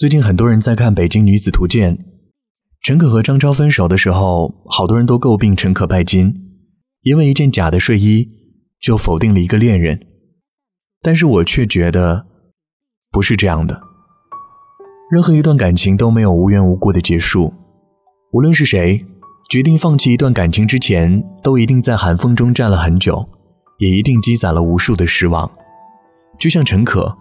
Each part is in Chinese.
最近很多人在看《北京女子图鉴》，陈可和张超分手的时候，好多人都诟病陈可拜金，因为一件假的睡衣就否定了一个恋人。但是我却觉得不是这样的。任何一段感情都没有无缘无故的结束，无论是谁决定放弃一段感情之前，都一定在寒风中站了很久，也一定积攒了无数的失望。就像陈可。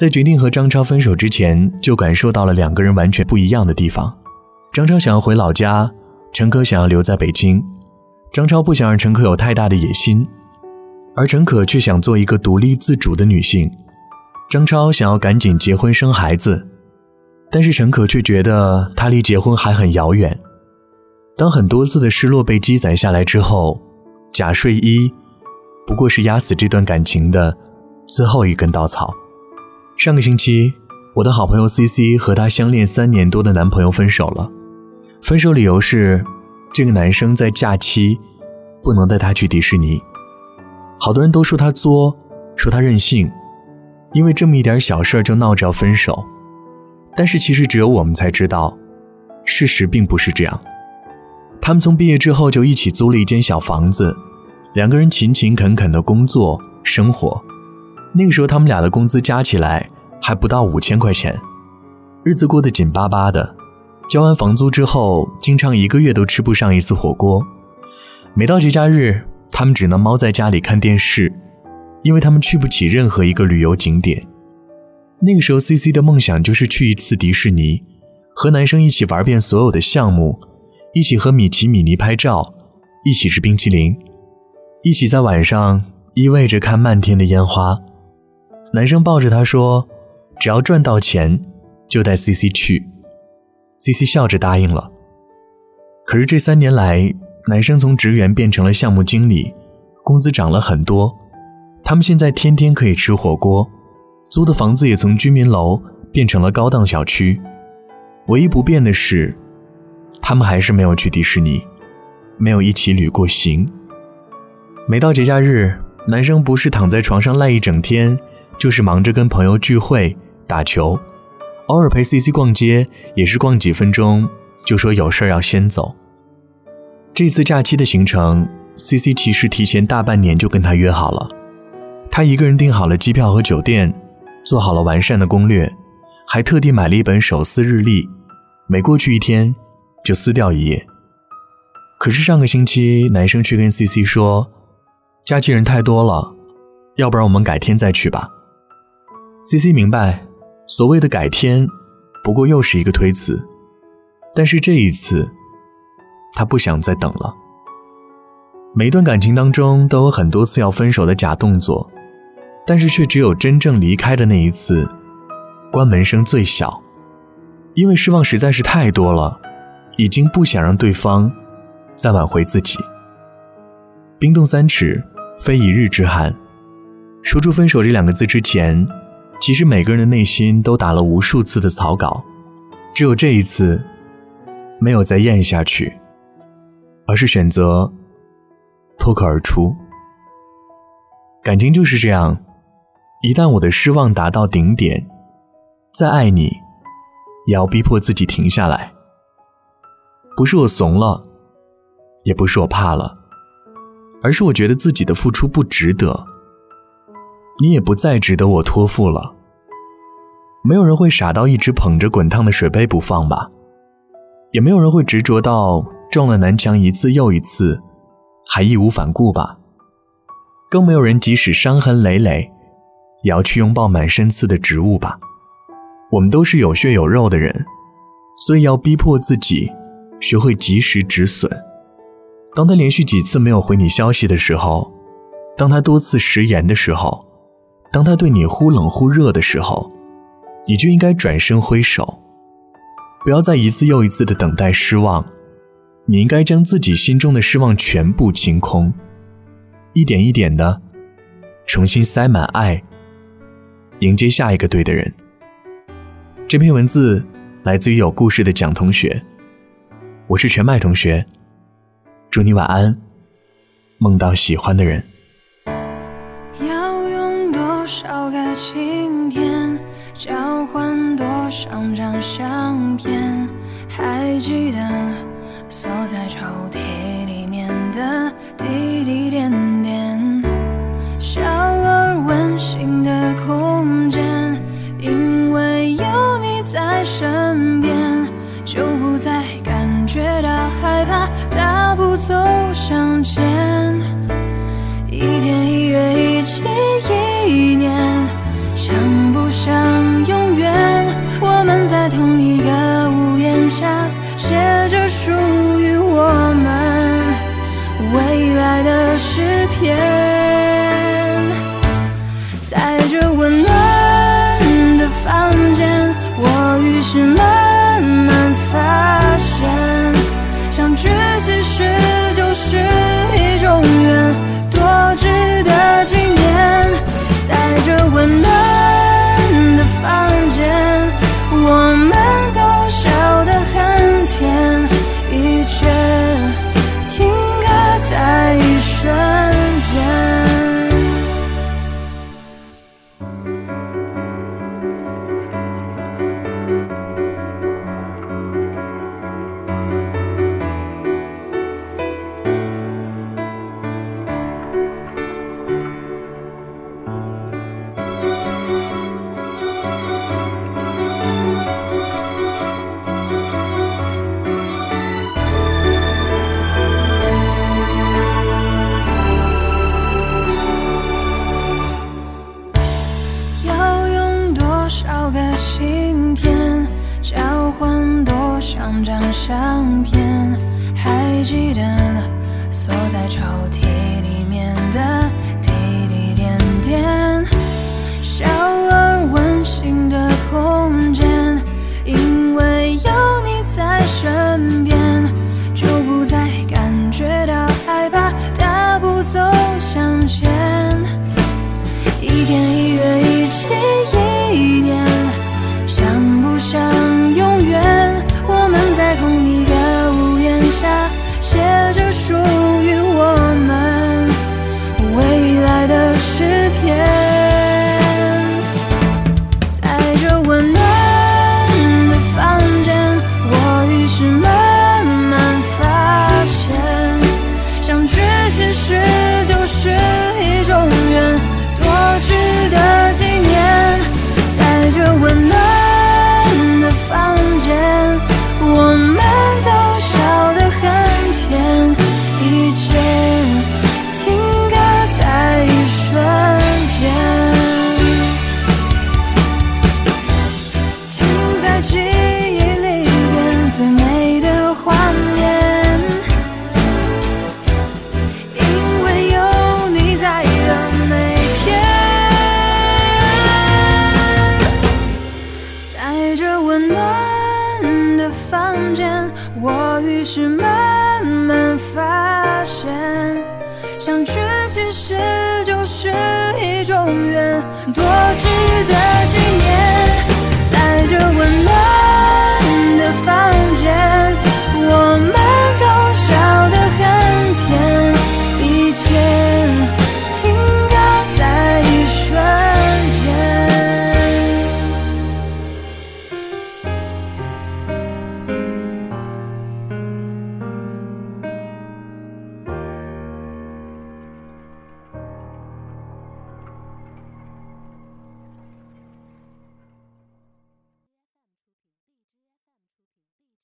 在决定和张超分手之前，就感受到了两个人完全不一样的地方。张超想要回老家，陈可想要留在北京。张超不想让陈可有太大的野心，而陈可却想做一个独立自主的女性。张超想要赶紧结婚生孩子，但是陈可却觉得他离结婚还很遥远。当很多次的失落被积攒下来之后，假睡衣不过是压死这段感情的最后一根稻草。上个星期，我的好朋友 C C 和她相恋三年多的男朋友分手了。分手理由是，这个男生在假期不能带她去迪士尼。好多人都说他作，说他任性，因为这么一点小事就闹着要分手。但是其实只有我们才知道，事实并不是这样。他们从毕业之后就一起租了一间小房子，两个人勤勤恳恳的工作生活。那个时候，他们俩的工资加起来还不到五千块钱，日子过得紧巴巴的。交完房租之后，经常一个月都吃不上一次火锅。每到节假日，他们只能猫在家里看电视，因为他们去不起任何一个旅游景点。那个时候，C C 的梦想就是去一次迪士尼，和男生一起玩遍所有的项目，一起和米奇、米妮拍照，一起吃冰淇淋，一起在晚上依偎着看漫天的烟花。男生抱着她说：“只要赚到钱，就带 C C 去。”C C 笑着答应了。可是这三年来，男生从职员变成了项目经理，工资涨了很多。他们现在天天可以吃火锅，租的房子也从居民楼变成了高档小区。唯一不变的是，他们还是没有去迪士尼，没有一起旅过行。每到节假日，男生不是躺在床上赖一整天。就是忙着跟朋友聚会、打球，偶尔陪 C C 逛街，也是逛几分钟就说有事要先走。这次假期的行程，C C 其实提前大半年就跟他约好了，他一个人订好了机票和酒店，做好了完善的攻略，还特地买了一本手撕日历，每过去一天就撕掉一页。可是上个星期，男生却跟 C C 说，假期人太多了，要不然我们改天再去吧。C C 明白，所谓的改天，不过又是一个推辞。但是这一次，他不想再等了。每一段感情当中都有很多次要分手的假动作，但是却只有真正离开的那一次，关门声最小。因为失望实在是太多了，已经不想让对方再挽回自己。冰冻三尺，非一日之寒。说出分手这两个字之前。其实每个人的内心都打了无数次的草稿，只有这一次，没有再咽下去，而是选择脱口而出。感情就是这样，一旦我的失望达到顶点，再爱你，也要逼迫自己停下来。不是我怂了，也不是我怕了，而是我觉得自己的付出不值得。你也不再值得我托付了。没有人会傻到一直捧着滚烫的水杯不放吧？也没有人会执着到撞了南墙一次又一次，还义无反顾吧？更没有人即使伤痕累累，也要去拥抱满身刺的植物吧？我们都是有血有肉的人，所以要逼迫自己学会及时止损。当他连续几次没有回你消息的时候，当他多次食言的时候。当他对你忽冷忽热的时候，你就应该转身挥手，不要再一次又一次的等待失望。你应该将自己心中的失望全部清空，一点一点的重新塞满爱，迎接下一个对的人。这篇文字来自于有故事的蒋同学，我是全麦同学，祝你晚安，梦到喜欢的人。多少个晴天，交换多少张相片，还记得锁在抽屉。张相片还记得锁在抽屉里面的滴滴点点。于是慢慢发现相聚其实就是一种缘多值得